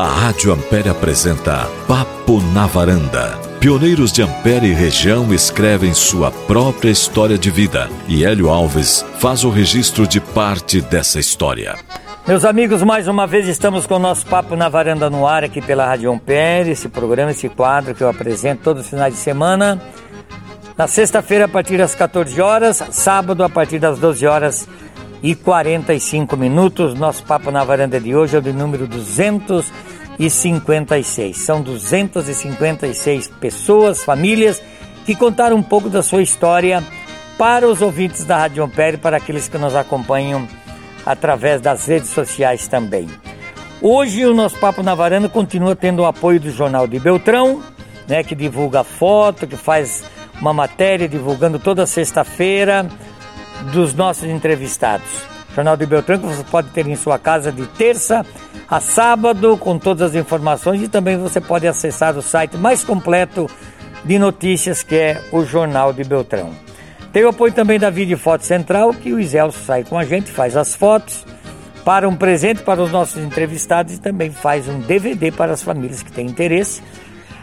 A Rádio Ampere apresenta Papo na Varanda. Pioneiros de Ampere e região escrevem sua própria história de vida e Hélio Alves faz o registro de parte dessa história. Meus amigos, mais uma vez estamos com o nosso Papo na Varanda no ar aqui pela Rádio Ampere, esse programa, esse quadro que eu apresento todos os finais de semana. Na sexta-feira, a partir das 14 horas, sábado, a partir das 12 horas e 45 minutos. Nosso Papo na Varanda de hoje é o de número 256. São 256 pessoas, famílias, que contaram um pouco da sua história para os ouvintes da Rádio Ampere, para aqueles que nos acompanham através das redes sociais também. Hoje o nosso Papo na Varanda continua tendo o apoio do Jornal de Beltrão, né, que divulga foto, que faz uma matéria divulgando toda sexta-feira dos nossos entrevistados. Jornal de Beltrão que você pode ter em sua casa de terça a sábado com todas as informações e também você pode acessar o site mais completo de notícias que é o Jornal de Beltrão. Tem o apoio também da Vídeo Foto Central que o Iselso sai com a gente, faz as fotos para um presente para os nossos entrevistados e também faz um DVD para as famílias que têm interesse.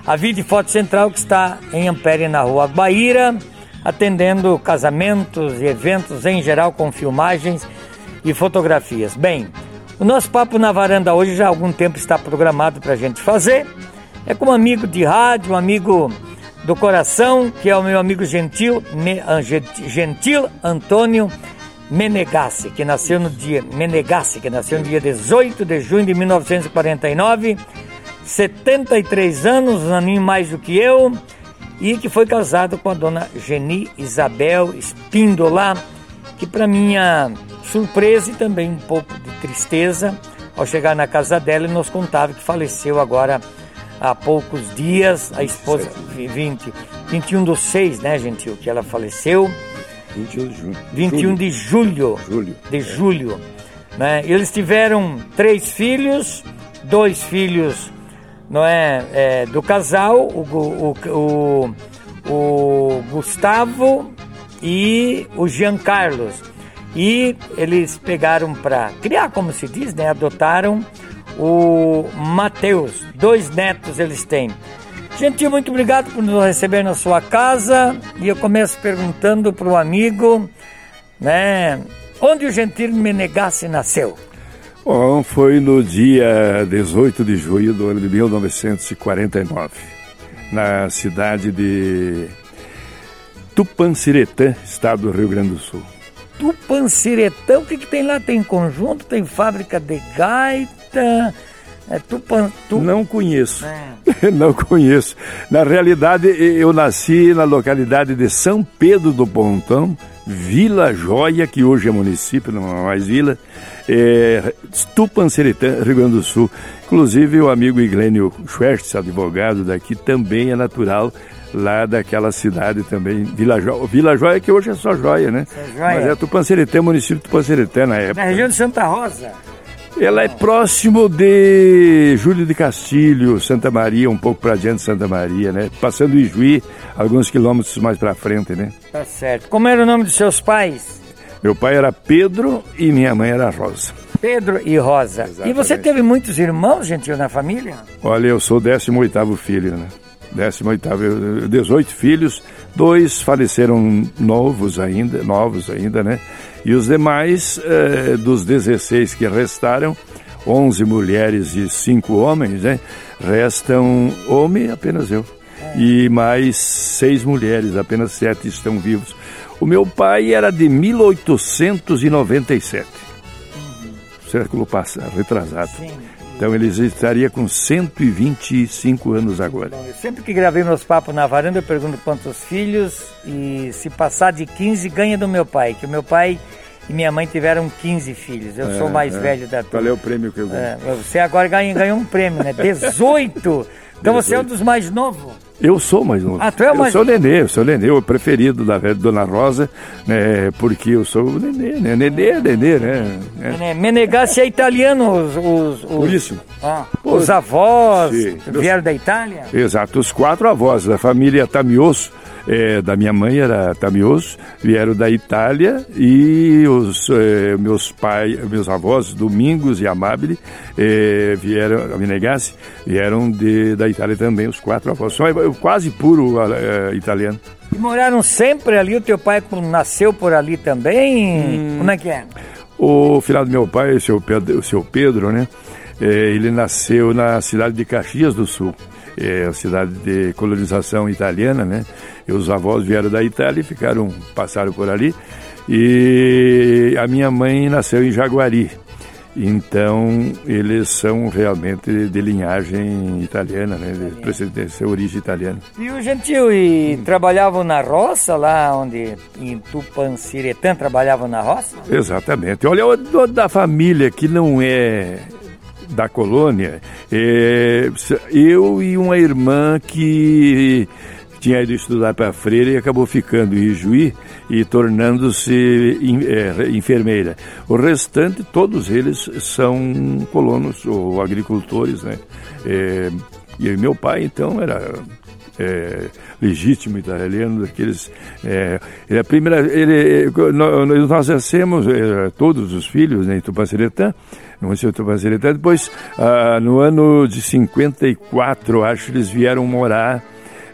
A Vídeo Foto Central que está em Ampere na rua Guaíra atendendo casamentos e eventos em geral com filmagens e fotografias. Bem, o nosso papo na varanda hoje já há algum tempo está programado para a gente fazer. É com um amigo de rádio, um amigo do coração, que é o meu amigo gentil, ah, gentil Antônio Menegassi, que nasceu no dia Menegassi, que nasceu no dia 18 de junho de 1949, 73 anos, um aninho mais do que eu e que foi casado com a dona Geni Isabel Espíndola, que para minha surpresa e também um pouco de tristeza, ao chegar na casa dela, nos contava que faleceu agora há poucos dias, a esposa, 20, 21 do 6, né, Gentil, que ela faleceu. 21 de julho. 21 de julho. Julho. De julho. Né? Eles tiveram três filhos, dois filhos não é, é do casal, o, o, o, o Gustavo e o Jean Carlos. E eles pegaram para criar, como se diz, né? Adotaram o Mateus. Dois netos eles têm. Gentil, muito obrigado por nos receber na sua casa. E eu começo perguntando para o amigo, né? Onde o Gentil Menegassi nasceu? Bom, foi no dia 18 de junho do ano de 1949, na cidade de Tupanciretã, estado do Rio Grande do Sul. Tupanciretã, o que, que tem lá? Tem conjunto, tem fábrica de gaita, é Tupan, tu... Não conheço. É. Não conheço. Na realidade, eu nasci na localidade de São Pedro do Pontão, Vila Joia, que hoje é município, não é mais vila, é, Tupanceretã, Rio Grande do Sul. Inclusive, o amigo Iglênio Schwertz, advogado daqui, também é natural lá daquela cidade também, Vila Joia. Vila Joia, que hoje é só Joia, né? É joia. Mas é Tupanceretã, município de Tupanceretã na época. Na região de Santa Rosa. Ela é próximo de Júlio de Castilho, Santa Maria, um pouco para diante de Santa Maria, né? Passando o Ijuí, alguns quilômetros mais para frente, né? Tá certo. Como era o nome dos seus pais? Meu pai era Pedro e minha mãe era Rosa. Pedro e Rosa. Exatamente. E você teve muitos irmãos, gentil, na família? Olha, eu sou o 18 filho, né? 18 18 filhos, dois faleceram novos ainda, novos ainda, né? E os demais, eh, dos 16 que restaram, 11 mulheres e 5 homens, né? Restam homem, apenas eu. É. E mais seis mulheres, apenas sete estão vivos. O meu pai era de 1897. Uhum. Século passado, retrasado. Sim. Então ele estaria com 125 anos agora. Bom, sempre que gravei meus papos na varanda, eu pergunto quantos filhos e se passar de 15, ganha do meu pai. Que o meu pai e minha mãe tiveram 15 filhos. Eu é, sou o mais é. velho da turma. Qual é o prêmio que eu ganhei? É, você agora ganhou, ganhou um prêmio, né? 18! Então 18. você é um dos mais novos. Eu sou mais novo. Ah, tu é mais Eu sou o Nenê, eu sou o Nenê, o preferido da velha Dona Rosa, né, porque eu sou o Nenê, né? Nenê é Nenê, né? É. Menegassi é italiano, os... os, os Por isso. Ah, os avós Sim. vieram da Itália? Exato, os quatro avós da família Tamioso, é, da minha mãe era Tamioso, vieram da Itália e os é, meus pais, meus avós, Domingos e Amabile, é, vieram, Vinegassi, vieram de, da Itália também, os quatro avós. São quase puro é, italiano. E moraram sempre ali? O teu pai nasceu por ali também? Hum, Como é que é? O final do meu pai, o seu Pedro, o seu Pedro né? É, ele nasceu na cidade de Caxias do Sul é a cidade de colonização italiana, né? E os avós vieram da Itália e ficaram, passaram por ali. E a minha mãe nasceu em Jaguari. Então, eles são realmente de linhagem italiana, né? De, de origem italiana. E o Gentil, e trabalhavam na roça lá onde, em Tupanciretã, trabalhavam na roça? Exatamente. Olha, da família que não é da colônia, é, eu e uma irmã que tinha ido estudar para Freira e acabou ficando em Juí e tornando-se é, enfermeira. O restante, todos eles são colonos ou agricultores, né? É, e meu pai, então, era é, legítimo italiano, daqueles. É, ele, a primeira, ele, nós nascemos, é, todos os filhos, né, em Tupaciretã, no de Tupaciretã. Depois, ah, no ano de 54, acho, eles vieram morar.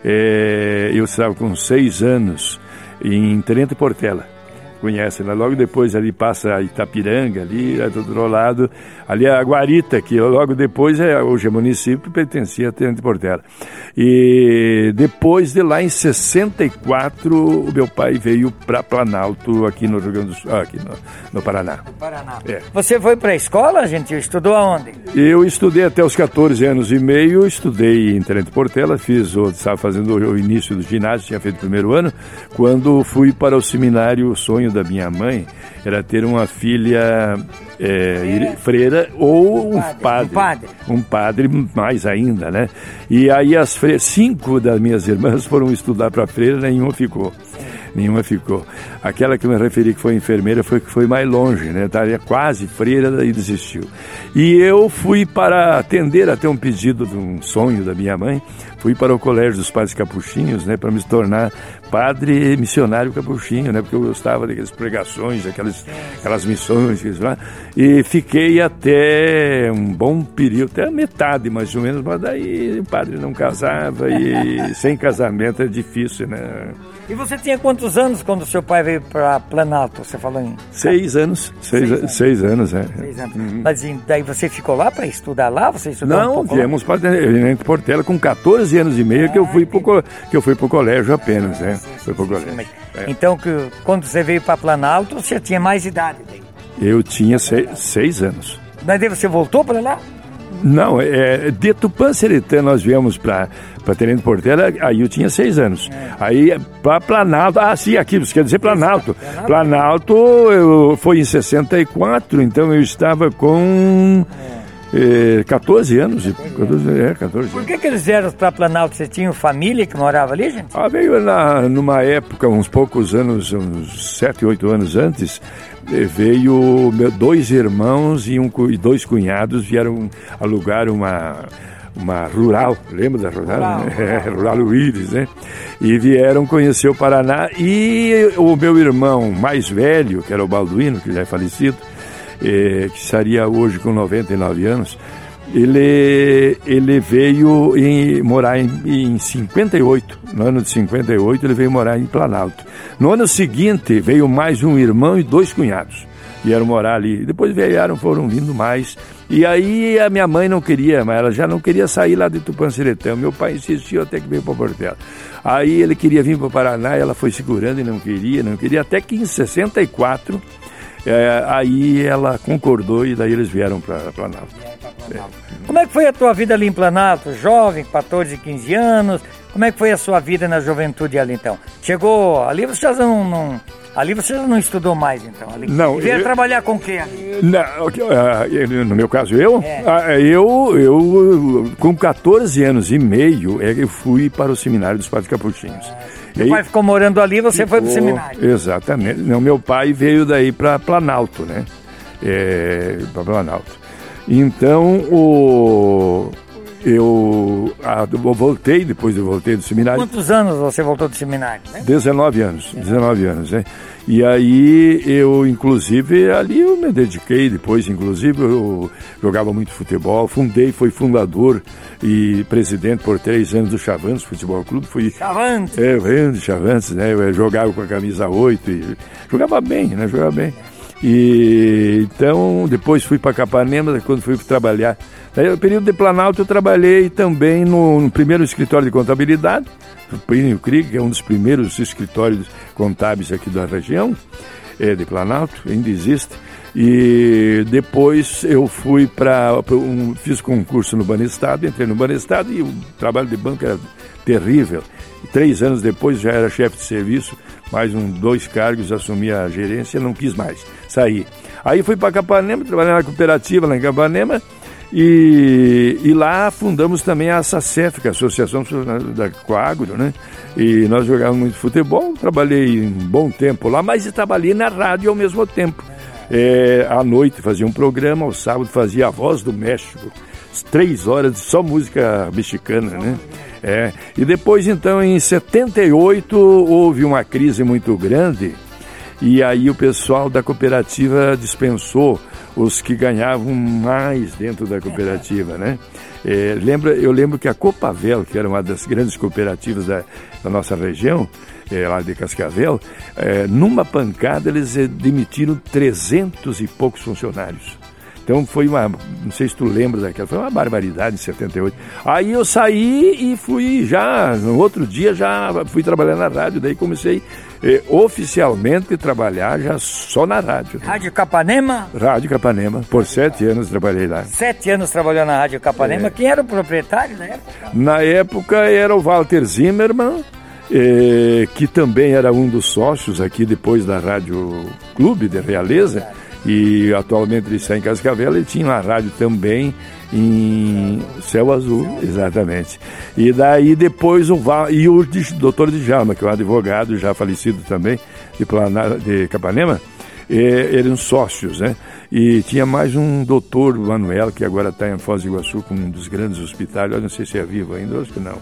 É, eu estava com seis anos em Tenente Portela conhece, né? Logo depois ali passa a Itapiranga, ali, é do outro lado, ali é a Guarita, que logo depois é, hoje é município, pertencia a Tenente Portela. E depois de lá, em 64, o meu pai veio para Planalto, aqui no Rio Grande do Sul, aqui no, no Paraná. No Paraná. É. Você foi para a escola, gente? Estudou aonde? Eu estudei até os 14 anos e meio, estudei em Tenente Portela, fiz, estava fazendo o início do ginásio, tinha feito o primeiro ano, quando fui para o seminário Sonho da minha mãe era ter uma filha é, freira ou um padre, um padre, um padre. mais ainda, né? E aí as freiras, cinco das minhas irmãs foram estudar para freira, nenhuma ficou. Nenhuma ficou. Aquela que eu me referi que foi enfermeira foi que foi mais longe, né? Estaria quase freira e desistiu. E eu fui para atender até um pedido de um sonho da minha mãe, fui para o colégio dos padres capuchinhos, né, para me tornar padre missionário capuchinho, né, porque eu gostava daquelas pregações, aquelas, aquelas missões, lá, e fiquei até um bom período, até a metade mais ou menos, mas daí o padre não casava e sem casamento é difícil, né. E você tinha quantos anos quando seu pai veio para Planalto? Você falou em. Seis anos. Seis, seis, anos. seis anos, é. Seis anos. Uhum. Mas daí você ficou lá para estudar lá? Você estudou Não, um viemos para Portela com 14 anos e meio ah, que eu fui pro, que eu fui pro colégio apenas, né? Fui pro colégio. É. Então, que, quando você veio para Planalto, você tinha mais idade daí? Eu tinha seis, seis anos. Mas daí você voltou para lá? Não, é, de Tupanciretã nós viemos para para Tenente Portela, aí eu tinha seis anos. É. Aí para Planalto, ah, sim, aqui, você quer dizer Planalto. Planalto eu, foi em 64, então eu estava com. É. 14 anos. 14, é, 14 anos. Por que, que eles vieram para Planalto? Você tinha família que morava ali, gente? Ah, veio na, numa época, uns poucos anos, uns 7, 8 anos antes, veio dois irmãos e, um, e dois cunhados vieram alugar uma uma rural, lembra da rural? Rural, é, rural Luiz, né? E vieram conhecer o Paraná e o meu irmão mais velho, que era o Balduino, que já é falecido, é, que estaria hoje com 99 anos, ele, ele veio em, morar em, em 58, no ano de 58 ele veio morar em Planalto. No ano seguinte veio mais um irmão e dois cunhados, vieram morar ali. Depois vieram, foram vindo mais, e aí a minha mãe não queria, mas ela já não queria sair lá de Tupanciretã. Meu pai insistiu até que veio para Portela. Aí ele queria vir para o Paraná, ela foi segurando e não queria, não queria, até que em 64 é, aí ela concordou e daí eles vieram para Planalto. É. Como é que foi a tua vida ali em Planalto? Jovem, 14, 15 anos. Como é que foi a sua vida na juventude ali então? Chegou ali, você já não, não Ali você não estudou mais, então? Ali. Não. Veio eu, trabalhar com o quê? Não, ah, no meu caso, eu? É. Ah, eu, eu, com 14 anos e meio, é eu fui para o seminário dos Padres Capuchinhos. Meu pai ficou morando ali você ficou, foi para o seminário. Exatamente. Não, meu pai veio daí para Planalto, né? É, para Planalto. Então, o, eu, eu voltei, depois eu voltei do seminário. Quantos anos você voltou do seminário? Né? 19 anos, 19 anos, né? E aí eu, inclusive, ali eu me dediquei, depois, inclusive, eu jogava muito futebol, fundei, fui fundador e presidente por três anos do Chavantes Futebol Clube. Fui, Chavantes? É, o Chavantes, né? Eu jogava com a camisa 8 e jogava bem, né? Jogava bem. E então depois fui para Capanema, quando fui trabalhar. Aí, no período de Planalto eu trabalhei também no, no primeiro escritório de contabilidade, Plínio Krieg, que é um dos primeiros escritórios contábeis aqui da região, é, de Planalto, ainda existe. E depois eu fui para. Um, fiz concurso no Banestado, entrei no Banestado e o trabalho de banco era terrível. Três anos depois já era chefe de serviço, mais um, dois cargos, assumi a gerência, não quis mais sair. Aí fui para Capanema, trabalhei na cooperativa lá em Capanema, e, e, lá fundamos também a SACEF, que é a Associação da Coagro, né? E nós jogávamos muito futebol, trabalhei um bom tempo lá, mas trabalhei na rádio ao mesmo tempo. É, à noite fazia um programa, ao sábado fazia a Voz do México, três horas de só música mexicana, né? É. E depois, então, em 78, houve uma crise muito grande e aí o pessoal da cooperativa dispensou os que ganhavam mais dentro da cooperativa, né? É, lembra, eu lembro que a Copavel, que era uma das grandes cooperativas da, da nossa região, é, lá de Cascavel, é, numa pancada eles demitiram 300 e poucos funcionários. Então foi uma, não sei se tu lembra daquela, foi uma barbaridade em 78. Aí eu saí e fui já, no outro dia já fui trabalhar na rádio, daí comecei eh, oficialmente trabalhar já só na rádio. Rádio Capanema? Rádio Capanema, por sete anos trabalhei lá. Sete anos trabalhou na Rádio Capanema, é. quem era o proprietário na época? Na época era o Walter Zimmermann, eh, que também era um dos sócios aqui depois da Rádio Clube de Realeza e atualmente ele está em Cascavel, ele tinha uma rádio também em Céu Azul, exatamente. E daí depois o e o doutor Djalma, que é um advogado já falecido também de, Plana, de Capanema, eram sócios, né? E tinha mais um doutor Manuel, que agora está em Foz do Iguaçu, com um dos grandes hospitais, eu não sei se é vivo ainda, acho que não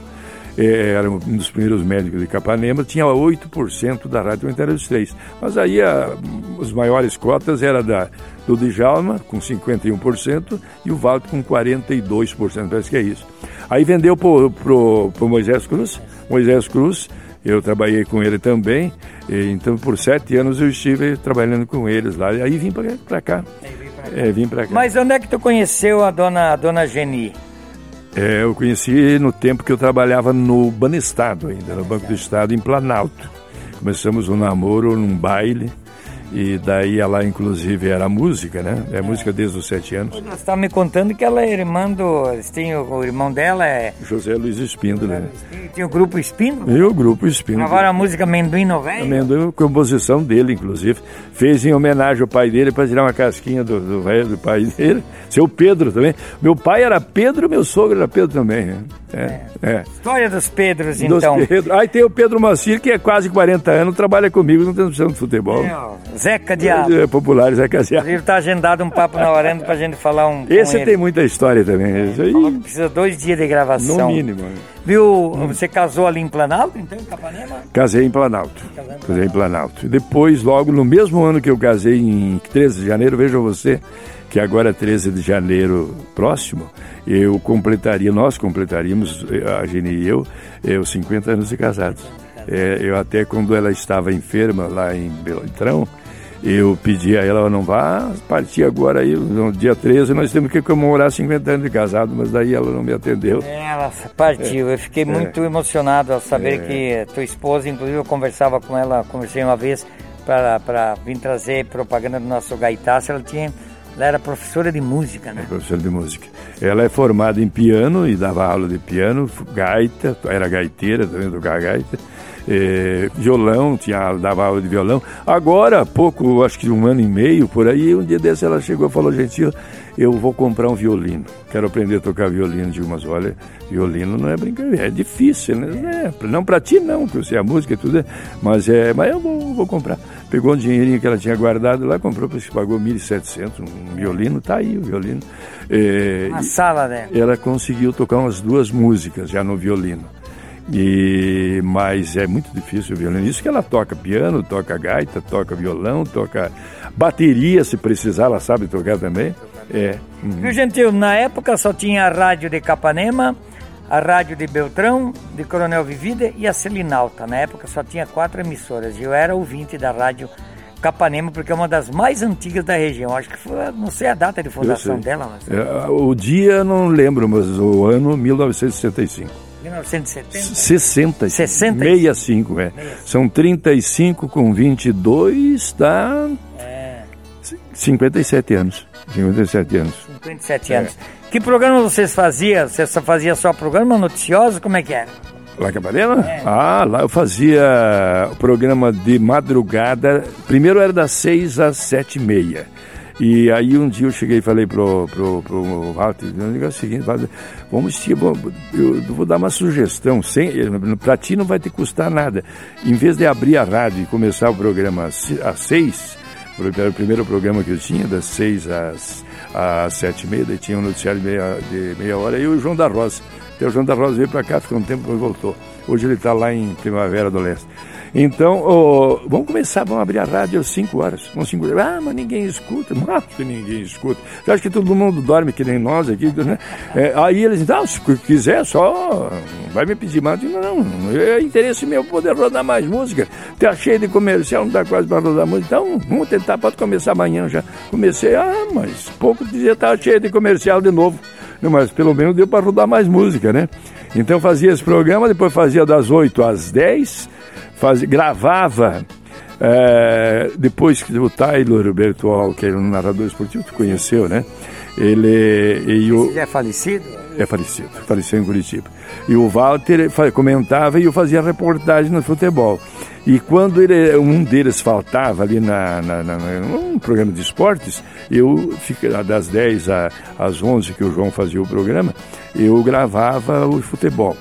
era um dos primeiros médicos de Capanema, tinha 8% da Rádio Comunitária dos Três. Mas aí a, os maiores cotas era da, do Djalma, com 51%, e o Valdo com 42%, parece que é isso. Aí vendeu para o Moisés Cruz, Moisés Cruz, eu trabalhei com ele também, então por sete anos eu estive trabalhando com eles lá, aí vim para cá. É, vim para cá. Mas onde é que tu conheceu a dona, a dona Geni? É, eu conheci no tempo que eu trabalhava no Banestado ainda, no Banco do Estado, em Planalto. Começamos um namoro num baile e daí ela, inclusive, era música, né? É música desde os sete anos. Você estava me contando que ela é irmã do. Tem o, o irmão dela é. José Luiz Espíndola. Né? Tem o grupo Espíndola? E o grupo Espíndola. Agora a música Amendoim no Velho? Amendoim, composição dele, inclusive. Fez em homenagem ao pai dele para tirar uma casquinha do, do velho do pai dele. Seu Pedro também. Meu pai era Pedro, meu sogro era Pedro também. Né? É, é. História dos Pedros, então. Dos Pedro. Aí tem o Pedro Macir, que é quase 40 anos, trabalha comigo, não tem noção de futebol. Meu, Zeca Diabo. É, popular, Zeca Diabo. Ele tá agendado um papo na Orenda pra gente falar um. Esse tem muita história também. É, Esse aí... precisa dois dias de gravação. No mínimo. Viu? Você casou ali em Planalto, então, em Capanema? Casei em Planalto. Casei em Planalto. Depois, logo no mesmo ano que eu casei, em 13 de janeiro, veja você, que agora 13 é de janeiro próximo, eu completaria, nós completaríamos, a Geni e eu, eu eh, 50 anos de casados. É, eu até quando ela estava enferma lá em Beltrão, eu pedi a ela, não vá partir agora aí, no dia 13, nós temos que comemorar 50 anos de casado, mas daí ela não me atendeu. Ela partiu, é. eu fiquei é. muito emocionado ao saber é. que tua esposa, inclusive eu conversava com ela, conversei uma vez para vir trazer propaganda do nosso gaitaço, ela tinha ela era professora de música, né? É professora de música. Ela é formada em piano e dava aula de piano, gaita, era gaiteira também, tocava gaita. É, violão, tinha, dava aula de violão. Agora, há pouco, acho que um ano e meio, por aí, um dia desse ela chegou e falou, gentil, eu vou comprar um violino. Quero aprender a tocar violino de umas. Olha, violino não é brincadeira, é difícil, né? É, não para ti não, que eu sei a música e tudo, é, mas é, mas eu vou, vou comprar. Pegou um dinheirinho que ela tinha guardado lá, comprou, pagou 1.700, um violino, tá aí o violino. É, sala, né? Ela conseguiu tocar umas duas músicas já no violino. E, mas é muito difícil o violino. Isso que ela toca piano, toca gaita, toca violão, toca bateria, se precisar, ela sabe tocar também. É. Uhum. Viu, Gentil, na época só tinha a rádio de Capanema, a rádio de Beltrão, de Coronel Vivida e a Selinalta. Na época só tinha quatro emissoras. Eu era ouvinte da rádio Capanema porque é uma das mais antigas da região. Acho que foi, não sei a data de fundação dela. Mas... É, o dia não lembro, mas o ano 1965. 1970? 60. 60. 65, é. 65. São 35 com 22, dá. É. 57 anos. 57 anos. 57 anos. É. Que programa vocês faziam? Você só fazia só programa noticioso? Como é que era? Lá em Capanema? É. Ah, lá eu fazia o programa de madrugada. Primeiro era das 6 às 7 e meia. E aí um dia eu cheguei e falei pro, pro, pro Walter, é o seguinte, vamos eu vou dar uma sugestão, sem, para ti não vai te custar nada. Em vez de abrir a rádio e começar o programa às seis, era o primeiro programa que eu tinha, das seis às, às sete e meia, daí tinha um noticiário de meia, de meia hora, e o João da Rosa. Então o João da Rosa veio para cá, ficou um tempo e voltou. Hoje ele está lá em Primavera do Leste. Então, oh, vamos começar, vamos abrir a rádio às 5 horas. Vamos 5 horas. Ah, mas ninguém escuta. Não acho que ninguém escuta. Eu acho que todo mundo dorme que nem nós aqui. Né? É, aí eles dizem, ah, se quiser, só vai me pedir mais. Digo, não, é interesse meu poder rodar mais música. Tá cheio de comercial, não dá quase para rodar música. Então, vamos tentar, pode começar amanhã já. Comecei, ah, mas pouco dizia tá cheio de comercial de novo. Não, mas pelo menos deu para rodar mais música, né? Então fazia esse programa, depois fazia das 8 às 10 faz, gravava. É, depois que o Taylor Bertual, que era um narrador esportivo, tu conheceu, né? Ele. E o, é falecido? É falecido, faleceu em Curitiba. E o Walter comentava e eu fazia reportagem no futebol. E quando ele, um deles faltava ali na, na, na, num programa de esportes, eu, das 10 às 11 que o João fazia o programa, eu gravava o futebol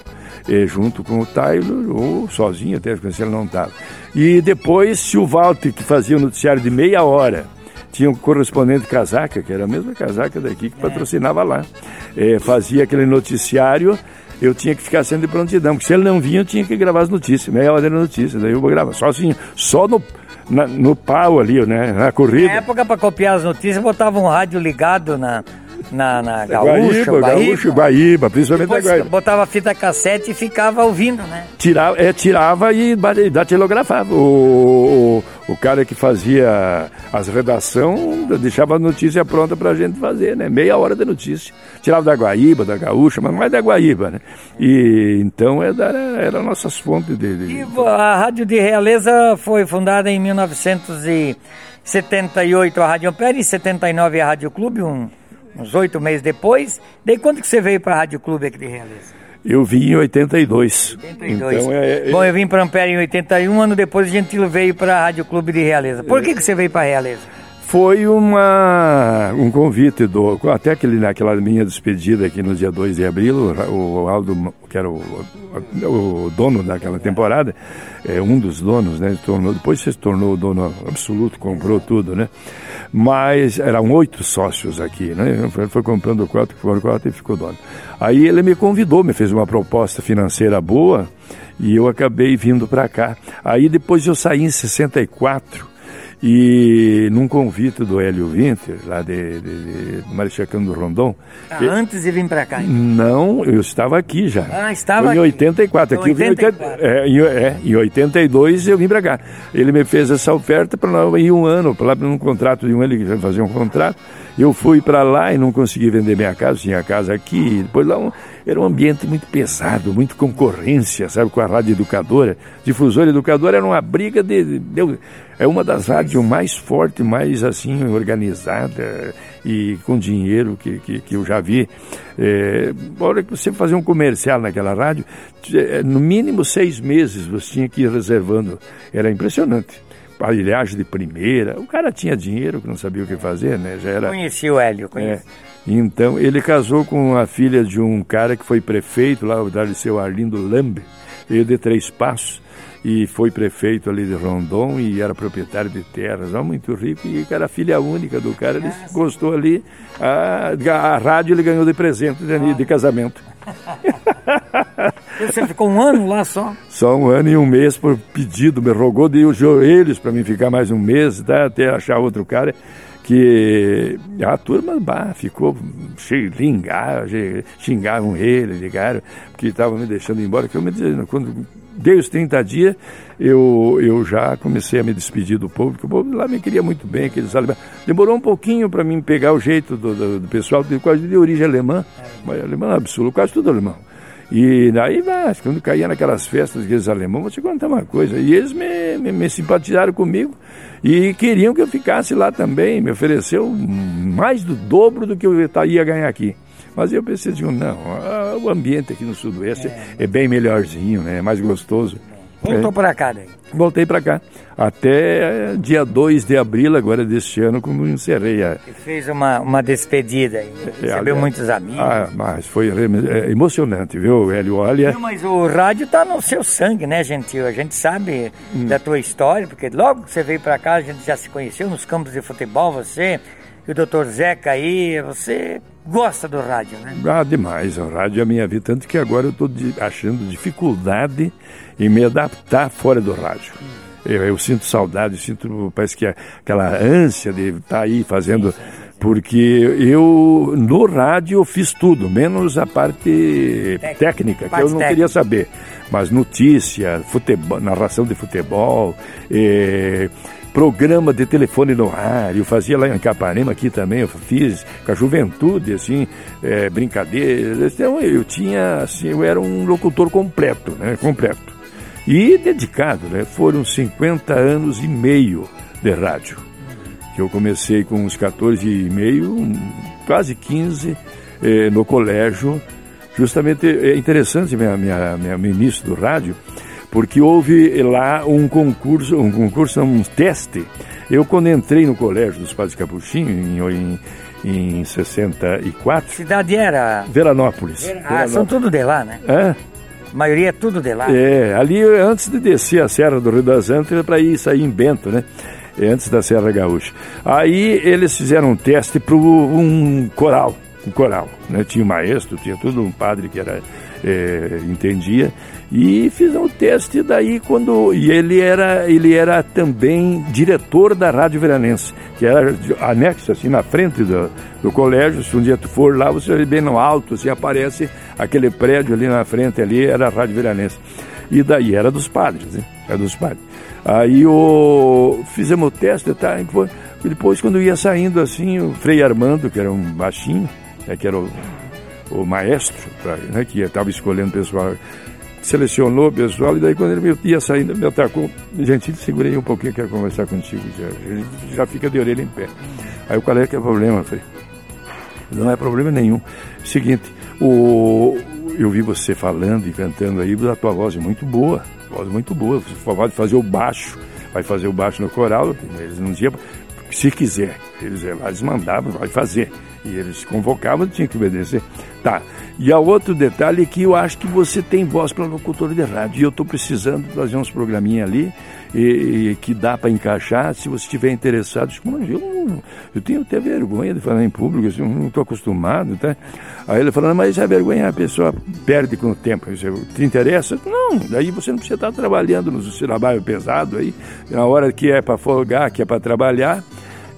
eh, junto com o Taylor, ou sozinho até, porque ele não estava. E depois, se o Walter, que fazia o noticiário de meia hora, tinha um correspondente casaca, que era a mesma casaca daqui que é. patrocinava lá, eh, fazia aquele noticiário, eu tinha que ficar sendo de prontidão, porque se ele não vinha, eu tinha que gravar as notícias, meia hora de notícias, daí eu vou gravar sozinho, só no, na, no pau ali, né, na corrida. Na época, para copiar as notícias, botava um rádio ligado na, na, na Gaúcha, Guaíba, Gaúcho, Guaíba, principalmente Depois Guaíba. botava fita cassete e ficava ouvindo, né? Tirava, é, tirava e datilografava. O, o, o cara que fazia as redação deixava a notícia pronta pra gente fazer, né? Meia hora de notícia. Tirava da Guaíba, da Gaúcha, mas mais da Guaíba, né? E então era, era nossas fontes de, de... E a Rádio de Realeza foi fundada em 1978 a Rádio Ampere, em 79 a Rádio Clube, um uns oito meses depois. Daí quando que você veio para a Rádio Clube aqui de Realeza? Eu vim em 82. 82. Então, é, é... Bom, eu vim para Ampere em 81, um ano depois a gente veio para a Rádio Clube de Realeza. Por que, que você veio para Realeza? Foi uma, um convite do. Até aquele, naquela minha despedida aqui no dia 2 de abril, o, o Aldo, que era o, o, dono daquela temporada, é um dos donos, né? Tornou, depois se tornou o dono absoluto, comprou tudo, né? Mas eram oito sócios aqui, né? Ele foi comprando quatro, foram quatro e ficou dono. Aí ele me convidou, me fez uma proposta financeira boa e eu acabei vindo para cá. Aí depois eu saí em 64 e num convite do Hélio Winter, lá de, de, de do Rondon. Ah, que... Antes de vir para cá? Então. Não, eu estava aqui já. Ah, estava Foi em 84. Aqui 84. Eu vim, é, em, é, em 82 eu vim para cá. Ele me fez essa oferta para ir um ano, para lá num contrato de um ano, ele fazer um contrato. Eu fui para lá e não consegui vender minha casa, tinha a casa aqui. Depois lá um, era um ambiente muito pesado, muito concorrência, sabe, com a rádio educadora. Difusora educadora era uma briga de, de, é uma das rádios mais fortes, mais assim organizada e com dinheiro que, que, que eu já vi. É, hora que você fazia um comercial naquela rádio, é, no mínimo seis meses você tinha que ir reservando. Era impressionante aparelhagem de primeira. O cara tinha dinheiro, que não sabia o que fazer, né? Já era. Conheci o Hélio, conheci. É. Então, ele casou com a filha de um cara que foi prefeito lá, o seu Arlindo Lambe, ele de Três Passos, e foi prefeito ali de Rondon e era proprietário de terras, ó, muito rico, e era filha única do cara, ele Nossa. gostou ali, a, a rádio ele ganhou de presente de, de casamento. Você ficou um ano lá só? Só um ano e um mês por pedido, me rogou de joelhos para mim ficar mais um mês, tá, até achar outro cara que a turma bah, ficou lingar, xingavam ele, ligaram, porque estavam me deixando embora. Que eu me quando dei os 30 dias, eu, eu já comecei a me despedir do povo, porque o povo lá me queria muito bem, aqueles alemães. Demorou um pouquinho para mim pegar o jeito do, do, do pessoal, quase de origem alemã, mas alemã absoluto, quase tudo alemão. E daí, mas, quando caía naquelas festas aqueles alemães, vou te contar uma coisa. E eles me, me, me, simpatizaram comigo e queriam que eu ficasse lá também. Me ofereceu mais do dobro do que eu ia ganhar aqui. Mas eu pensei, digo, não, o ambiente aqui no Sudoeste é, é bem melhorzinho, né? é mais gostoso. Voltou é. para cá daí? Voltei para cá. Até dia 2 de abril agora deste ano, quando encerrei a... Você fez uma, uma despedida aí, é, recebeu é, muitos amigos. Ah, mas foi é, emocionante, viu, Hélio? Olha... Não, mas o rádio tá no seu sangue, né, Gentil? A gente sabe hum. da tua história, porque logo que você veio para cá, a gente já se conheceu nos campos de futebol, você e o doutor Zeca aí, você gosta do rádio, né? Ah, demais. O rádio é a minha vida. Tanto que agora eu estou achando dificuldade em me adaptar fora do rádio. Eu, eu, sinto saudade, sinto, parece que é aquela ânsia de estar tá aí fazendo. Porque eu, no rádio, eu fiz tudo, menos a parte técnica, técnica que eu não técnica. queria saber. Mas notícia, futebol, narração de futebol, eh, programa de telefone no ar, eu fazia lá em Capanema aqui também, eu fiz com a juventude, assim, é, brincadeiras, então eu tinha, assim, eu era um locutor completo, né, completo. E dedicado, né, foram 50 anos e meio de rádio, que eu comecei com uns 14 e meio, quase 15, eh, no colégio, justamente, é interessante, minha, minha, minha ministro do rádio, porque houve lá um concurso, um concurso, um teste. Eu, quando entrei no colégio dos Padres Capuchinhos, em, em, em 64... Cidade era? Veranópolis. Vera... Ah, Veranópolis. são tudo de lá, né? É. A maioria é tudo de lá. É, ali antes de descer a Serra do Rio das Antas, para ir sair em Bento, né? É, antes da Serra Gaúcha. Aí eles fizeram um teste para um coral, um coral, né? Tinha um maestro, tinha tudo um padre que era é, entendia e fiz um teste daí quando e ele era ele era também diretor da Rádio Veranense, que era anexo assim na frente do, do colégio. Se um dia tu for lá, você vê bem no alto, assim aparece aquele prédio ali na frente ali era a Rádio Veranense. E daí era dos padres, né? Era dos padres. Aí o fizemos o teste, tá? Depois quando ia saindo assim, o Frei Armando, que era um baixinho, né, que era o, o maestro, né, que estava escolhendo o pessoal selecionou pessoal, e daí quando ele ia saindo, me atacou. Gentil, segurei um pouquinho, quero conversar contigo. Já, já fica de orelha em pé. Aí o qual é que é problema? Eu falei, não é problema nenhum. Seguinte, o, eu vi você falando e cantando aí, a tua voz é muito boa, voz muito boa. Você pode fazer o baixo, vai fazer o baixo no coral, eles não diziam, se quiser, eles, eles mandavam, vai fazer. E eles convocavam, tinha que obedecer. Tá. E há outro detalhe que eu acho que você tem voz para locutor de rádio. E eu estou precisando fazer uns programinhas ali e, e que dá para encaixar. Se você estiver interessado, eu, eu tenho até vergonha de falar em público, assim, eu não estou acostumado. Tá? Aí ele falando, mas a vergonha a pessoa perde com o tempo. Você, te interessa? Não, daí você não precisa estar trabalhando no trabalho pesado aí. Na hora que é para folgar, que é para trabalhar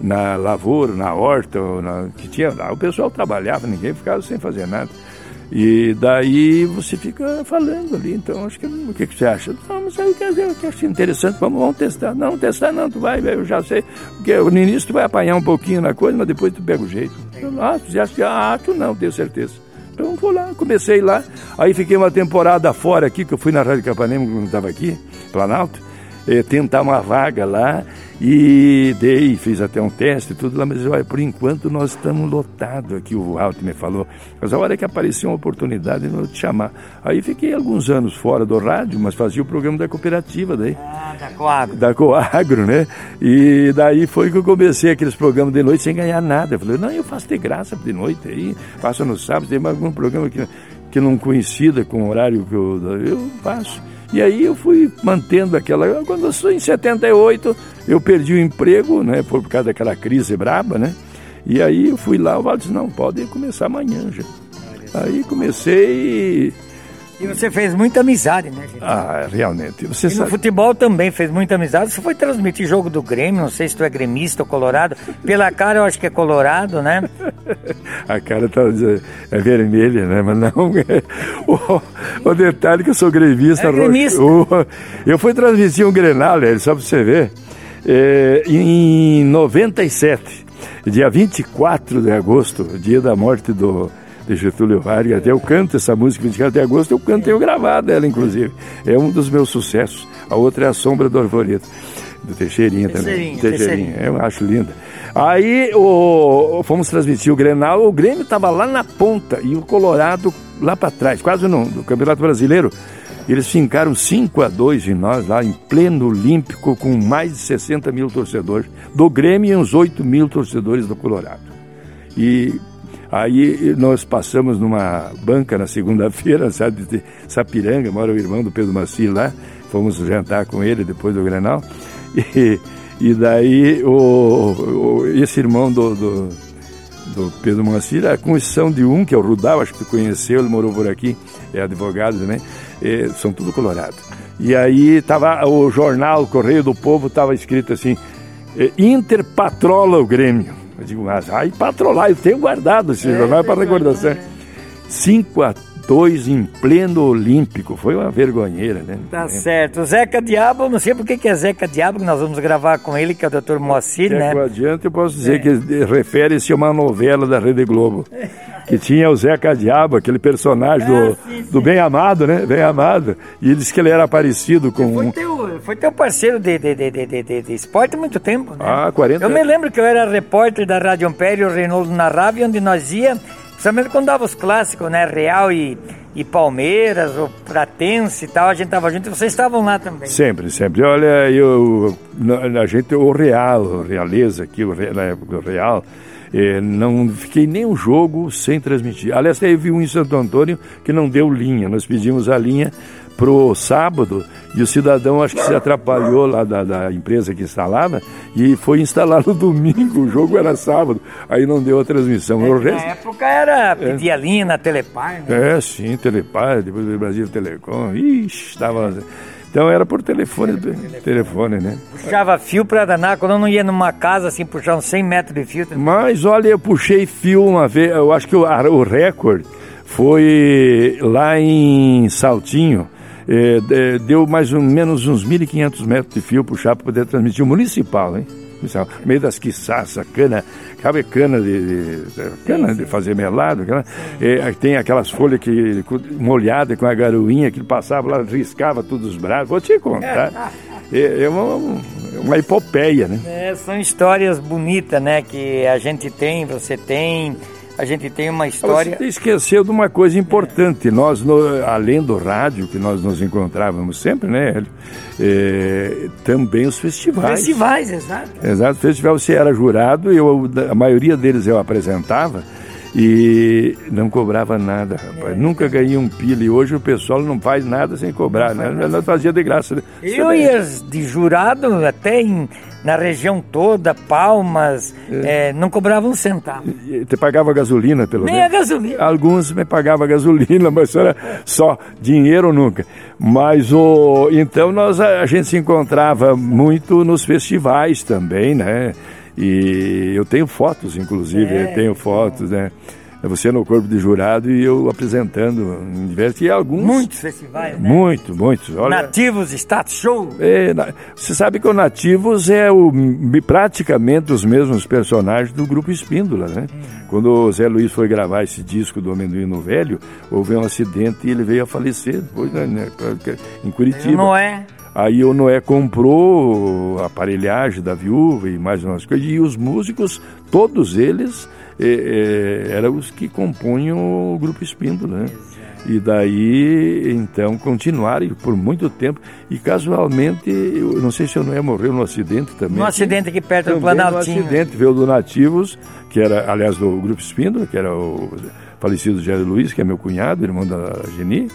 na lavoura, na horta, na, que tinha lá, o pessoal trabalhava, ninguém ficava sem fazer nada. E daí você fica falando ali, então acho que o que, que você acha? Não, mas eu quero eu acho interessante, vamos, vamos testar. Não, testar não, tu vai, eu já sei. Porque no início tu vai apanhar um pouquinho na coisa, mas depois tu pega o jeito. Ah, tu já acha ah, tu não, tenho certeza. Então vou lá, comecei lá. Aí fiquei uma temporada fora aqui, que eu fui na Rádio Capanema quando estava aqui, Planalto, eh, tentar uma vaga lá. E dei, fiz até um teste tudo lá, mas olha, por enquanto nós estamos lotados aqui, o Alto me falou. Mas a hora que apareceu uma oportunidade, eu te chamar. Aí fiquei alguns anos fora do rádio, mas fazia o programa da cooperativa daí. Ah, da Coagro. Da Coagro, né? E daí foi que eu comecei aqueles programas de noite sem ganhar nada. Eu falei, não, eu faço de graça de noite aí, faço no sábado, tem algum programa que, que não coincida com o horário que eu, eu faço. E aí eu fui mantendo aquela. Quando eu sou em 78, eu perdi o emprego, né? Por causa daquela crise braba, né? E aí eu fui lá, o Valdo disse, não, pode começar amanhã já. Aí comecei e você fez muita amizade, né, gente? Ah, realmente. Você e sabe... no futebol também fez muita amizade. Você foi transmitir jogo do Grêmio, não sei se tu é gremista ou colorado. Pela cara eu acho que é colorado, né? A cara tá é vermelha, né? Mas não. O, o detalhe é que eu sou gremista. É gremista. eu fui transmitir um Grenal, só pra você ver, é, em 97, dia 24 de agosto, dia da morte do de Getúlio Vargas. Até eu canto essa música 24 de agosto, eu canto, tenho gravado ela, inclusive. É um dos meus sucessos. A outra é A Sombra do Arvoredo, do Teixeirinha, também. Teixeirinha, Teixeirinha. Eu acho linda. Aí o, fomos transmitir o Grenal, o Grêmio estava lá na ponta e o Colorado lá para trás, quase no, no Campeonato Brasileiro. Eles fincaram 5 a 2 em nós lá em pleno Olímpico com mais de 60 mil torcedores do Grêmio e uns 8 mil torcedores do Colorado. E Aí nós passamos numa banca na segunda-feira, sabe, de Sapiranga, mora o irmão do Pedro Maci lá, fomos jantar com ele depois do Grenal, e, e daí o, o, esse irmão do, do, do Pedro Maci, a condição de um, que é o Rudal, acho que tu conheceu, ele morou por aqui, é advogado também, e, são tudo colorado. E aí tava o jornal, Correio do Povo, estava escrito assim, Inter patrola o Grêmio. Eu digo, mas aí patrolar, eu tenho guardado esse é, jornal para recordação. 5 a 2 em pleno Olímpico. Foi uma vergonheira, né? Tá é. certo. Zeca Diabo, não sei por que é Zeca Diabo, que nós vamos gravar com ele, que é o Dr. Moacir, né? adiante, eu posso dizer é. que refere-se a uma novela da Rede Globo. que tinha o Zeca Diabo, aquele personagem do, ah, sim, sim. do Bem Amado, né? Bem Amado. E ele disse que ele era parecido com. Foi teu, foi teu parceiro de, de, de, de, de, de esporte há muito tempo, né? Ah, 40 Eu me lembro que eu era repórter da Rádio Império, o Reinaldo narrava, e onde nós ia, principalmente quando dava os clássicos, né? Real e, e Palmeiras, o Pratense e tal, a gente tava junto, e vocês estavam lá também. Sempre, sempre. Olha, eu, a gente, o Real, o Realeza aqui, o, na época do Real é, não fiquei nem um jogo sem transmitir. Aliás, teve um em Santo Antônio que não deu linha. Nós pedimos a linha pro sábado e o cidadão acho que se atrapalhou lá da, da empresa que instalava e foi instalar no domingo, o jogo era sábado, aí não deu a transmissão. É. Na época era pedir é. linha Telepar, né? É, sim, Telepar, depois do Brasil Telecom, ixi, estava... Então era por telefone, telefone, telefone né? Puxava fio para danar, quando eu não ia numa casa assim, puxar uns 100 metros de fio. Mas olha, eu puxei fio uma vez, eu acho que o, o recorde foi lá em Saltinho, é, deu mais ou menos uns 1.500 metros de fio puxar para poder transmitir o municipal, hein? No meio das quiçaças, cana, cabe cana de, de cana de fazer melado, aquela, é, tem aquelas folhas que molhadas com a garoinha que passava lá, riscava todos os braços. Vou te contar. É, é uma, uma epopeia, né? É, são histórias bonitas, né? Que a gente tem, você tem a gente tem uma história. Você esqueceu de uma coisa importante. Nós, no, além do rádio, que nós nos encontrávamos sempre, né? É, também os festivais. Festivais, exato. Exato. Festival você era jurado, eu, a maioria deles eu apresentava e não cobrava nada, rapaz. É. Nunca ganhei um pila e hoje o pessoal não faz nada sem cobrar, né? Nós fazia de graça. Né? Eu ia de jurado até em, na região toda, Palmas, é. É, não cobrava um centavo. Você pagava gasolina, pelo Nem menos? Nem a gasolina. Alguns me pagavam gasolina, mas era só dinheiro nunca. Mas o então nós a gente se encontrava muito nos festivais também, né? E eu tenho fotos, inclusive, é. tenho fotos, né? Você no corpo de jurado e eu apresentando em diversos e alguns. Muitos festivais, né? Muito, muitos. Olha, nativos, status show. É, você sabe que o Nativos é o, praticamente os mesmos personagens do grupo Espíndola, né? Hum. Quando o Zé Luiz foi gravar esse disco do Amendoim Velho, houve um acidente e ele veio a falecer depois, né, né em Curitiba. Não é? Aí o Noé comprou a aparelhagem da viúva e mais umas coisas. E os músicos, todos eles, é, é, eram os que compunham o Grupo Espíndola, né? E daí, então, continuaram por muito tempo. E casualmente, eu não sei se o Noé morreu no acidente também. No acidente aqui perto também do Planaltinho. No acidente, veio do Nativos, que era, aliás, do Grupo Espíndola, que era o falecido Jair Luiz, que é meu cunhado, irmão da Geni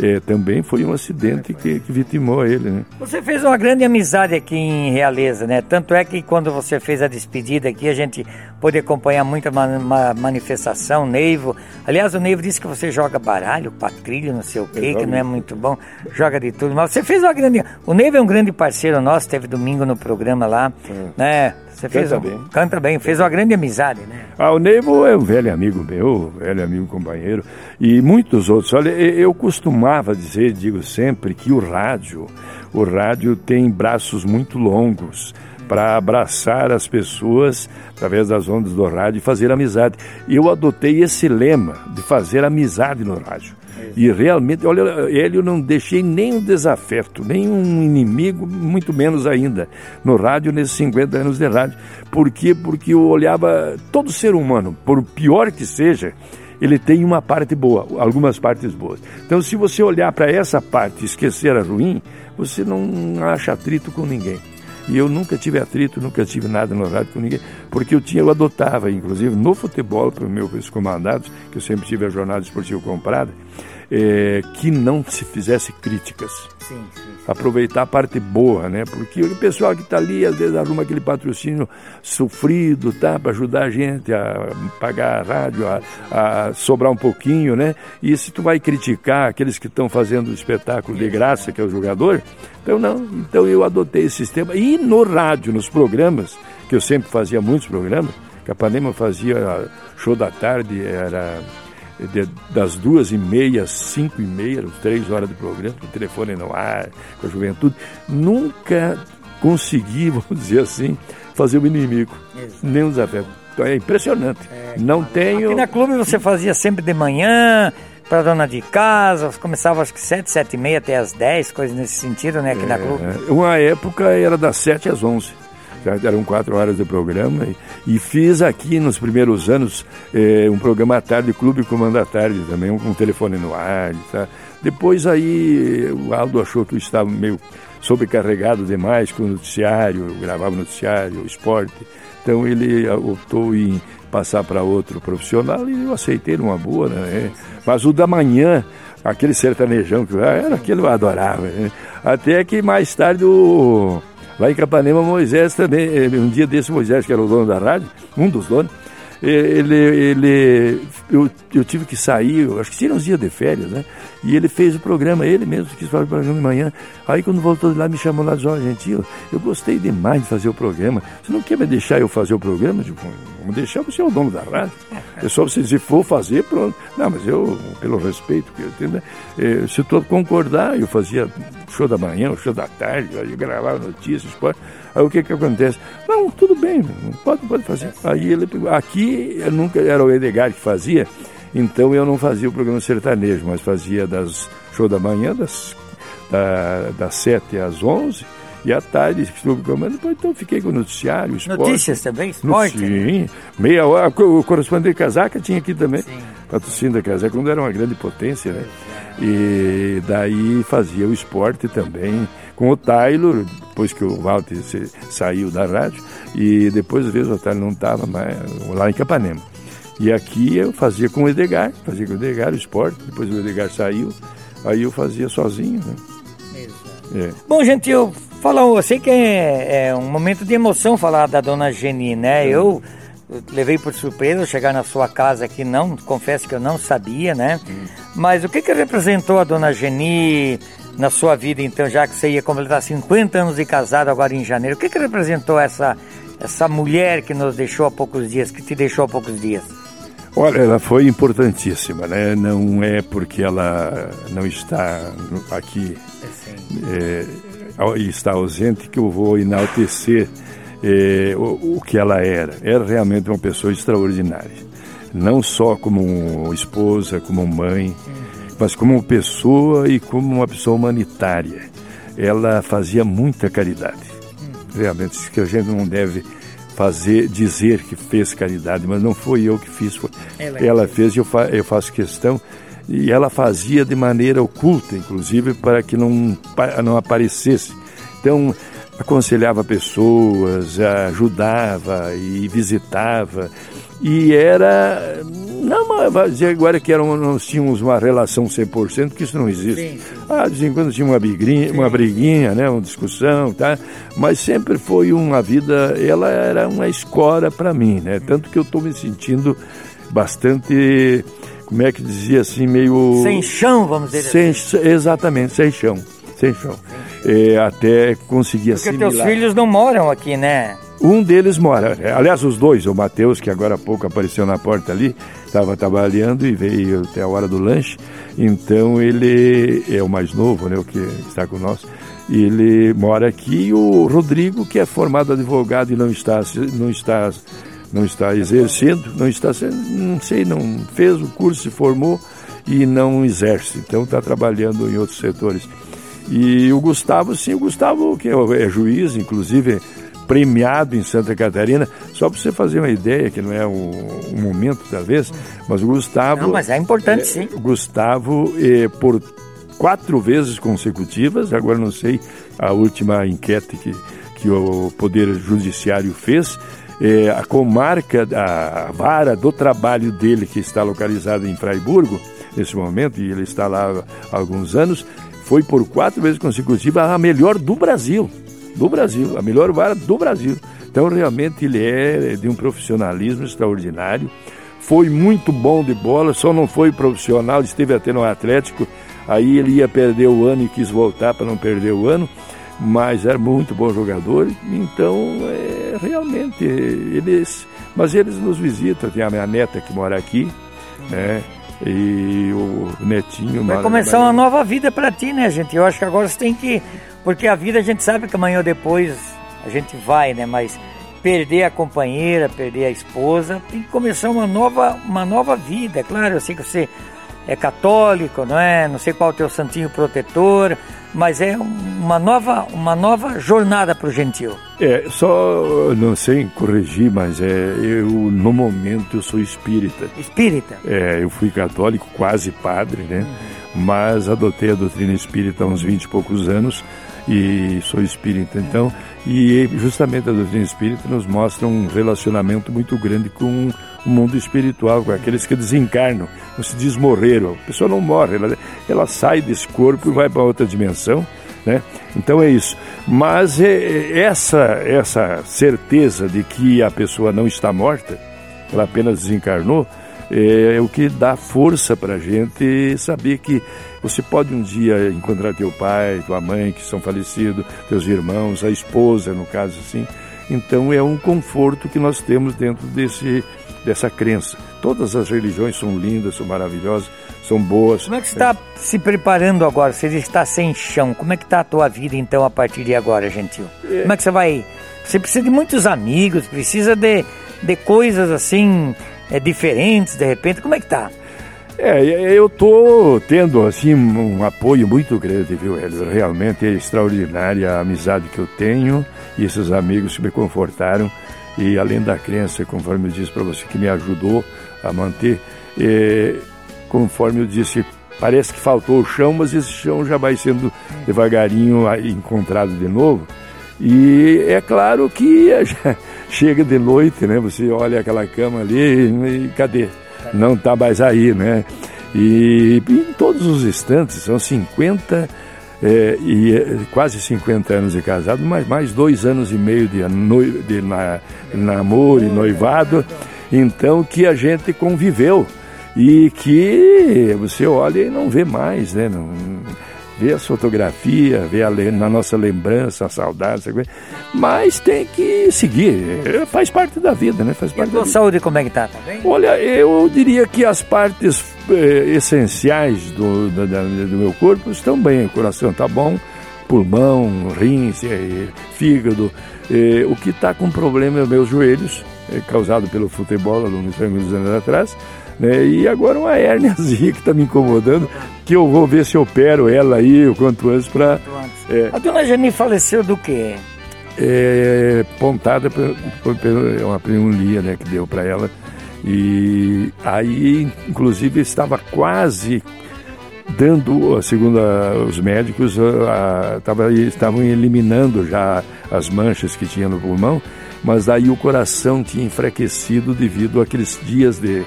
é, também foi um acidente que, que, vitimou ele. Né? Você fez uma grande amizade aqui em Realeza, né? Tanto é que quando você fez a despedida aqui, a gente pôde acompanhar muita ma manifestação, Neivo. Aliás, o Neivo disse que você joga baralho, patrilho, não sei o quê, que não é muito bom, joga de tudo. Mas você fez uma grande. O Neivo é um grande parceiro nosso, teve domingo no programa lá, é. né? Você fez canta um, bem. Canta bem, fez uma grande amizade, né? Ah, o Neivo é um velho amigo meu, velho amigo companheiro, e muitos outros. Olha, eu costumava dizer, digo sempre, que o rádio, o rádio tem braços muito longos para abraçar as pessoas através das ondas do rádio e fazer amizade. E eu adotei esse lema de fazer amizade no rádio. E realmente, olha, ele eu não deixei nem um desafeto, nem um inimigo, muito menos ainda, no rádio, nesses 50 anos de rádio. Por quê? Porque eu olhava todo ser humano, por pior que seja, ele tem uma parte boa, algumas partes boas. Então, se você olhar para essa parte e esquecer a ruim, você não acha atrito com ninguém. E eu nunca tive atrito, nunca tive nada no rádio com ninguém, porque eu tinha, eu adotava, inclusive, no futebol, para os meus comandados, que eu sempre tive a jornada esportiva comprada, é, que não se fizesse críticas. Sim, sim, sim. Aproveitar a parte boa, né? Porque o pessoal que está ali, às vezes, arruma aquele patrocínio sofrido, tá? Para ajudar a gente a pagar a rádio, a, a, sobrar um pouquinho, né? E se tu vai criticar aqueles que estão fazendo o espetáculo de graça, que é o jogador, então não. Então eu adotei esse sistema. E no rádio, nos programas, que eu sempre fazia muitos programas, Capanema fazia show da tarde, era de, das duas e meia às cinco e meia, três horas de programa, com o telefone no ar, com a juventude, nunca consegui, vamos dizer assim, fazer o inimigo, Exato. nem um desafio. Então é impressionante. É, Não tenho. Aqui na clube você fazia sempre de manhã, para dona de casa, começava acho que sete, sete e meia até as dez, coisas nesse sentido, né, aqui é, na clube. Uma época era das sete às onze eram quatro horas de programa, e, e fiz aqui nos primeiros anos eh, um programa à tarde, Clube Comando à Tarde também, um um telefone no ar, tá? Depois aí o Aldo achou que eu estava meio sobrecarregado demais com o noticiário, eu gravava noticiário, esporte, então ele optou em passar para outro profissional e eu aceitei numa boa, né? Mas o da manhã, aquele sertanejão que era aquele eu adorava, né? Até que mais tarde o Lá em Capanema, Moisés também, eh, um dia desse Moisés, que era o dono da rádio, um dos donos, ele, ele eu, eu tive que sair, acho que tinha uns dias de férias, né? E ele fez o programa, ele mesmo quis fazer o programa de manhã. Aí quando voltou de lá, me chamou lá e disse, gentil, eu gostei demais de fazer o programa. Você não quer me deixar eu fazer o programa? Tipo, vamos deixar você é o dono da rádio. É só você, se for fazer, pronto. Não, mas eu, pelo respeito que eu tenho, né? Eh, se tu concordar, eu fazia show da manhã, o show da tarde, eu gravava notícias, esporte. Aí o que que acontece? Não, tudo bem, pode, pode fazer. Aí ele aqui nunca era o Edgar que fazia, então eu não fazia o programa sertanejo, mas fazia das show da manhã, das, da, das 7 às 11 e à tarde estive programa. Depois então fiquei com o noticiário, esporte. Notícias também? Esporte? Sim, meia hora. O correspondente casaca tinha aqui também. Sim. Patrocínio da casaca, quando era uma grande potência, né? E daí fazia o esporte também com o Taylor, depois que o Walter saiu da rádio, e depois, às vezes, o Taylor não estava mais lá em Capanema. E aqui eu fazia com o Edgar, fazia com o Edgar o esporte, depois o Edgar saiu, aí eu fazia sozinho, né? É. Bom, gente, eu falo, eu sei que é, é, um momento de emoção falar da dona Geni, né? É. Eu, eu levei por surpresa chegar na sua casa aqui, não, confesso que eu não sabia, né? Hum. Mas o que que representou a dona Geni na sua vida, então, já que você ia completar 50 anos de casado agora em janeiro? O que, que representou essa, essa mulher que nos deixou há poucos dias, que te deixou há poucos dias? Olha, ela foi importantíssima, né? Não é porque ela não está aqui é, e está ausente que eu vou enaltecer é, o, o, que ela era. Era realmente uma pessoa extraordinária. Não só como esposa, como mãe, mas como pessoa e como uma pessoa humanitária. Ela fazia muita caridade. Realmente, que a gente não deve fazer, dizer que fez caridade, mas não foi eu que fiz, foi ela, ela fez e eu, fa, eu faço questão. E ela fazia de maneira oculta, inclusive, para que não, não aparecesse. Então, aconselhava pessoas, ajudava e visitava. E era. Não, mas agora que eram, nós tínhamos uma relação 100%, que isso não existe. Sim, sim. Ah, de vez em quando tinha uma briguinha, uma briguinha, né, uma discussão, tá? Mas sempre foi uma vida, ela era uma escola para mim, né? Tanto que eu estou me sentindo bastante, como é que dizia assim, meio... Sem chão, vamos dizer sem, assim. Exatamente, sem chão, sem chão. É, até conseguir Porque assimilar. Porque teus filhos não moram aqui, né? Um deles mora, aliás, os dois, o Matheus, que agora há pouco apareceu na porta ali, estava trabalhando e veio até a hora do lanche. Então ele é o mais novo, né, o que está com nós. Ele mora aqui e o Rodrigo, que é formado advogado e não está, não está, não está exercendo, não está sendo, não sei, não fez o curso, se formou e não exerce. Então está trabalhando em outros setores. E o Gustavo, sim, o Gustavo, que é, é juiz, inclusive premiado em Santa Catarina. Só para você fazer uma ideia, que não é o, o momento talvez, mas o Gustavo. Não, mas é importante é, sim. Gustavo, é, por quatro vezes consecutivas, agora não sei a última enquete que, que o Poder Judiciário fez, é, a comarca, a vara do trabalho dele, que está localizada em Fraiburgo, nesse momento, e ele está lá há alguns anos, foi por quatro vezes consecutivas a melhor do Brasil do Brasil, a melhor vara do Brasil. Então, realmente, ele é de um profissionalismo extraordinário. Foi muito bom de bola, só não foi profissional, esteve até no Atlético. Aí ele ia perder o ano e quis voltar para não perder o ano, mas era muito bom jogador. Então, é, realmente, eles. Mas eles nos visitam, tem a minha neta que mora aqui, né? E o netinho. Vai começar uma nova vida para ti, né, gente? Eu acho que agora você tem que porque a vida a gente sabe que amanhã ou depois a gente vai, né? Mas perder a companheira, perder a esposa, tem que começar uma nova, uma nova vida. É claro, eu sei que você é católico, não é? Não sei qual é o teu santinho protetor, mas é uma nova, uma nova jornada para o gentil. É, só não sei corrigir, mas é eu no momento eu sou espírita. Espírita? É, eu fui católico, quase padre, né? Uhum. Mas adotei a doutrina espírita há uns 20 e poucos anos e sou espírita. Então, e justamente a doutrina espírita nos mostra um relacionamento muito grande com o mundo espiritual, com aqueles que desencarnam, não se diz morreram. A pessoa não morre, ela, ela sai desse corpo e vai para outra dimensão. Né? Então é isso. Mas é, é, essa, essa certeza de que a pessoa não está morta, ela apenas desencarnou, é, é o que dá força para a gente saber que você pode um dia encontrar teu pai, tua mãe que são falecidos, teus irmãos, a esposa, no caso assim. Então é um conforto que nós temos dentro desse, dessa crença. Todas as religiões são lindas, são maravilhosas, são boas. Como é que você está se preparando agora? Você está sem chão. Como é que está a tua vida então a partir de agora, Gentil? É... Como é que você vai... Você precisa de muitos amigos, precisa de, de coisas assim é, diferentes de repente. Como é que tá? É, eu tô tendo assim um apoio muito grande, viu? Realmente é extraordinária a amizade que eu tenho e esses amigos que me confortaram e além da crença, conforme eu disse para você, que me ajudou a manter, é, conforme eu disse, parece que faltou o chão, mas esse chão já vai sendo devagarinho encontrado de novo. E é claro que chega de noite, né? Você olha aquela cama ali e cadê? Não está mais aí, né? E, em todos os instantes, são 50 é, e é, quase 50 anos de casado, mas mais dois anos e meio de, de na, namoro e noivado, então que a gente conviveu e que você olha e não vê mais, né? Não, ver as fotografias, ver a, na nossa lembrança, a saudade, mas tem que seguir, é, faz parte da vida, né? Faz parte e a tua saúde como é que tá? tá bem? Olha, eu diria que as partes eh, essenciais do, do, do, meu corpo estão bem, o coração está bom, pulmão, rins, eh, fígado, eh, o que está com problema é meus joelhos, eh, causado pelo futebol há uns anos atrás, né? E agora uma hérniazinha que está me incomodando, que eu vou ver se eu opero ela aí o quanto antes para. É, a dona Jani faleceu do quê? É, pontada por, por, por uma pneumonia né, que deu para ela. E aí, inclusive, estava quase dando, segundo a, os médicos, a, a, tava, estavam eliminando já as manchas que tinha no pulmão, mas aí o coração tinha enfraquecido devido àqueles dias de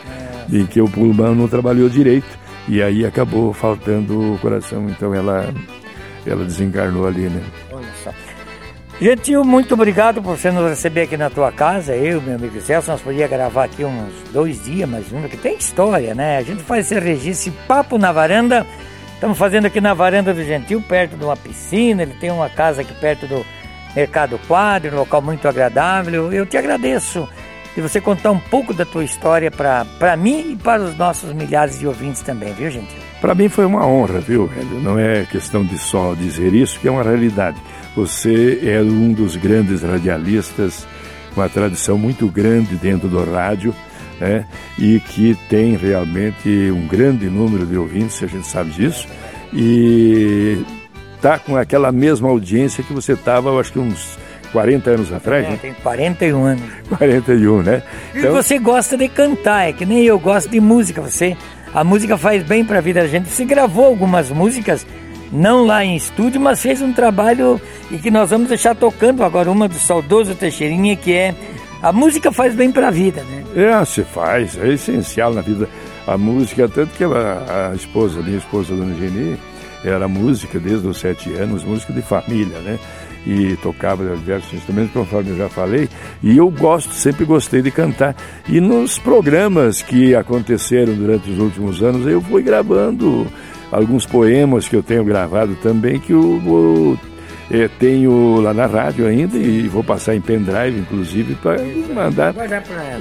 em que o pulmão não trabalhou direito e aí acabou faltando o coração, então ela ela desencarnou ali, né? Olha só. Gentil, muito obrigado por você nos receber aqui na tua casa. Eu, meu amigo Celso, nós podíamos gravar aqui uns dois dias, mas que tem história, né? A gente faz esse registro, esse papo na varanda. Estamos fazendo aqui na varanda do Gentil, perto de uma piscina. Ele tem uma casa aqui perto do Mercado Quadro, um local muito agradável. Eu te agradeço de você contar um pouco da tua história para mim e para os nossos milhares de ouvintes também, viu, gente? Para mim foi uma honra, viu, velho? Não é questão de só dizer isso, que é uma realidade. Você é um dos grandes radialistas, uma tradição muito grande dentro do rádio, né? E que tem realmente um grande número de ouvintes, a gente sabe disso. E tá com aquela mesma audiência que você estava, eu acho que uns 40 anos atrás, é, né? Tem 41 anos. 41, né? Então... E você gosta de cantar, é que nem eu gosto de música. Você, a música faz bem para a vida da gente. Você gravou algumas músicas, não lá em estúdio, mas fez um trabalho e que nós vamos deixar tocando agora uma do saudoso Teixeirinha, que é a música faz bem para a vida, né? É, se faz, é essencial na vida. A música, tanto que a, a esposa, minha esposa, Dona Geni, era música desde os sete anos, música de família, né? E tocava diversos instrumentos, conforme eu já falei, e eu gosto, sempre gostei de cantar. E nos programas que aconteceram durante os últimos anos, eu fui gravando alguns poemas que eu tenho gravado também, que eu, eu tenho lá na rádio ainda e vou passar em pendrive, inclusive, para mandar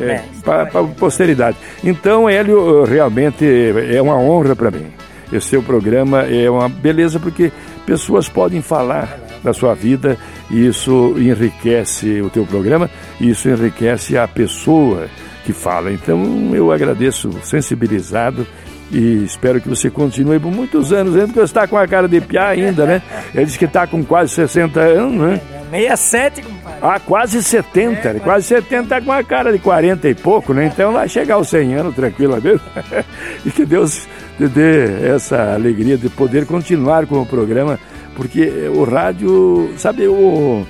é, para a posteridade. Então, Hélio, realmente é uma honra para mim. Esse seu programa é uma beleza porque pessoas podem falar da sua vida e isso enriquece o teu programa e isso enriquece a pessoa que fala. Então eu agradeço, sensibilizado e espero que você continue por muitos anos, ainda que você está com a cara de piá ainda, né? Ele disse que está com quase 60 anos, né? 67, compadre. Ah, quase 70, é, quase 70 tá com a cara de 40 e pouco, né? Então vai chegar aos 100 anos tranquilamente. e que Deus te dê essa alegria de poder continuar com o programa porque o rádio, sabe, o,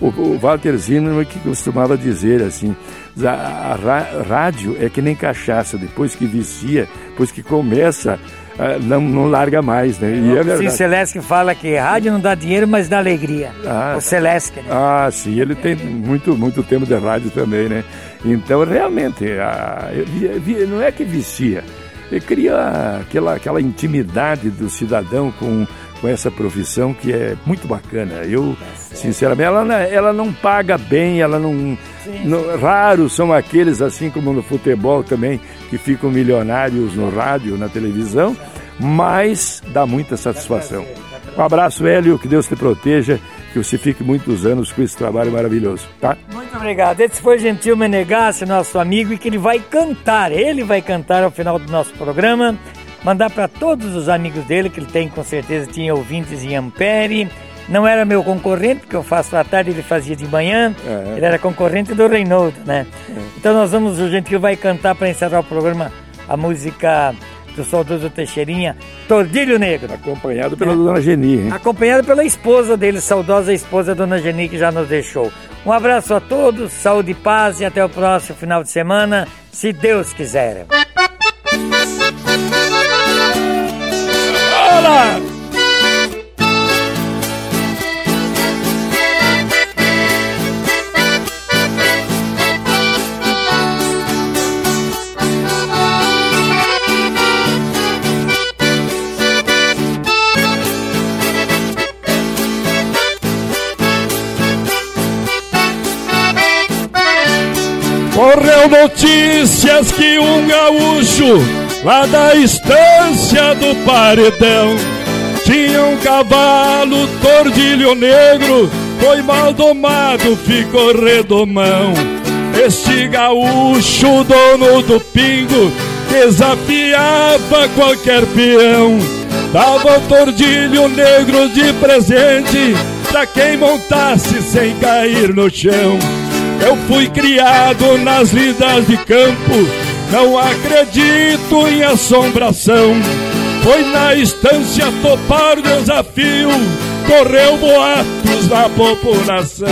o, o Walter Zimmermann que costumava dizer assim, a, a, rádio é que nem cachaça, depois que vicia, depois que começa, não, não larga mais, né? E é verdade. Sim, Celeste fala que rádio não dá dinheiro, mas dá alegria. Ah, o Celeste, né? Ah, sim, ele tem muito, muito tempo de rádio também, né? Então, realmente, a, não é que vicia, ele cria aquela, aquela intimidade do cidadão com com essa profissão que é muito bacana. Eu, sinceramente, ela, ela não paga bem, ela não, não. Raros são aqueles, assim como no futebol também, que ficam milionários no rádio, na televisão, mas dá muita satisfação. Um abraço, Hélio, que Deus te proteja, que você fique muitos anos com esse trabalho maravilhoso, tá? Muito obrigado. Esse foi Gentil Menegassi, nosso amigo, e que ele vai cantar, ele vai cantar ao final do nosso programa mandar para todos os amigos dele, que ele tem com certeza, tinha ouvintes em Ampere. Não era meu concorrente, porque eu faço à tarde, ele fazia de manhã. É. Ele era concorrente do Reinaldo, né? É. Então nós vamos, o Gentil vai cantar para encerrar o programa a música do saudoso Teixeirinha, Tordilho Negro. Acompanhado pela é. dona Geni, hein? Acompanhado pela esposa dele, saudosa esposa dona Geni, que já nos deixou. Um abraço a todos, saúde e paz e até o próximo final de semana, se Deus quiser. Correu notícias que um gaúcho lá da estância do paredão tinha um cavalo tordilho negro, foi mal domado, ficou redomão. Este gaúcho, dono do pingo, desafiava qualquer peão. Dava o tordilho negro de presente pra quem montasse sem cair no chão. Eu fui criado nas lidas de campo, não acredito em assombração. Foi na estância topar o desafio, correu boatos na população.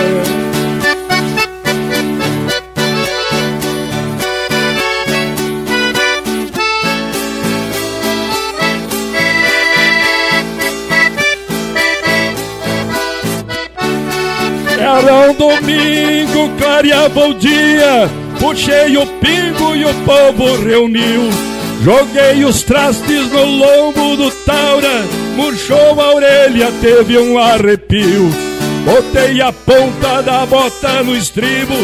Era um domingo, clareava o dia, puxei o pingo e o povo reuniu. Joguei os trastes no lombo do Taura, murchou a orelha, teve um arrepio. Botei a ponta da bota no estribo,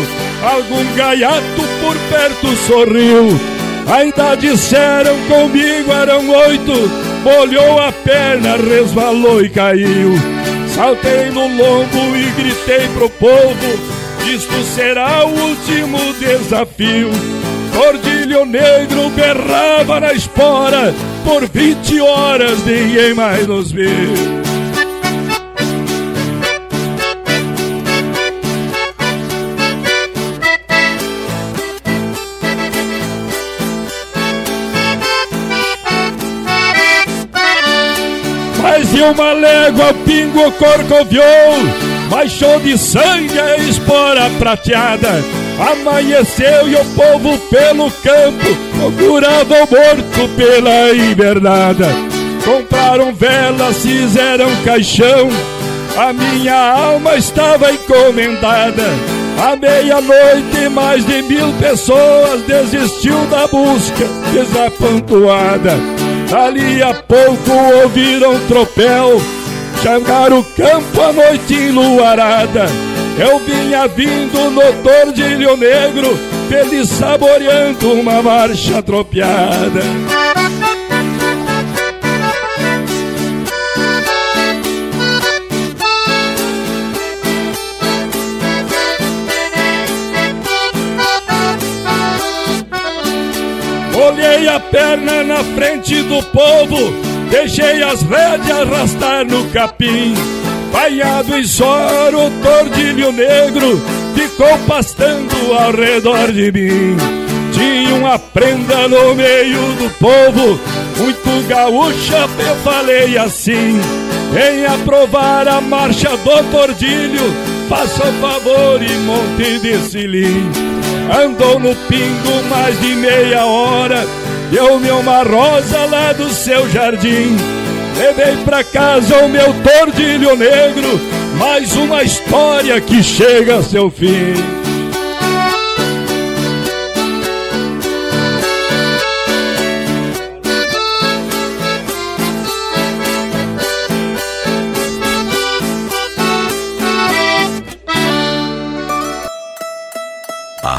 algum gaiato por perto sorriu. Ainda disseram comigo eram oito, molhou a perna, resvalou e caiu. Saltei no lombo e gritei pro povo: Isto será o último desafio. Cordilho negro berrava na espora, por 20 horas ninguém mais nos viu. e uma légua pingo corcoviou, baixou de sangue a espora prateada. Amanheceu e o povo pelo campo procurava o morto pela invernada. Compraram velas, fizeram caixão, a minha alma estava encomendada. À meia-noite, mais de mil pessoas desistiu da busca desapantoada. Dali a pouco ouviram tropel, Changaram o campo à noite enluarada. Eu vinha vindo no tordilho negro, feliz saboreando uma marcha tropeada. Olhei a perna na frente do povo, deixei as rédeas arrastar no capim. Banhado em soro, tordilho negro ficou pastando ao redor de mim. Tinha uma prenda no meio do povo, muito gaúcha, eu falei assim. Venha provar a marcha do tordilho, faça o favor e monte desse linho. Andou no pingo mais de meia hora Deu-me uma rosa lá do seu jardim Levei pra casa o meu tordilho negro Mais uma história que chega a seu fim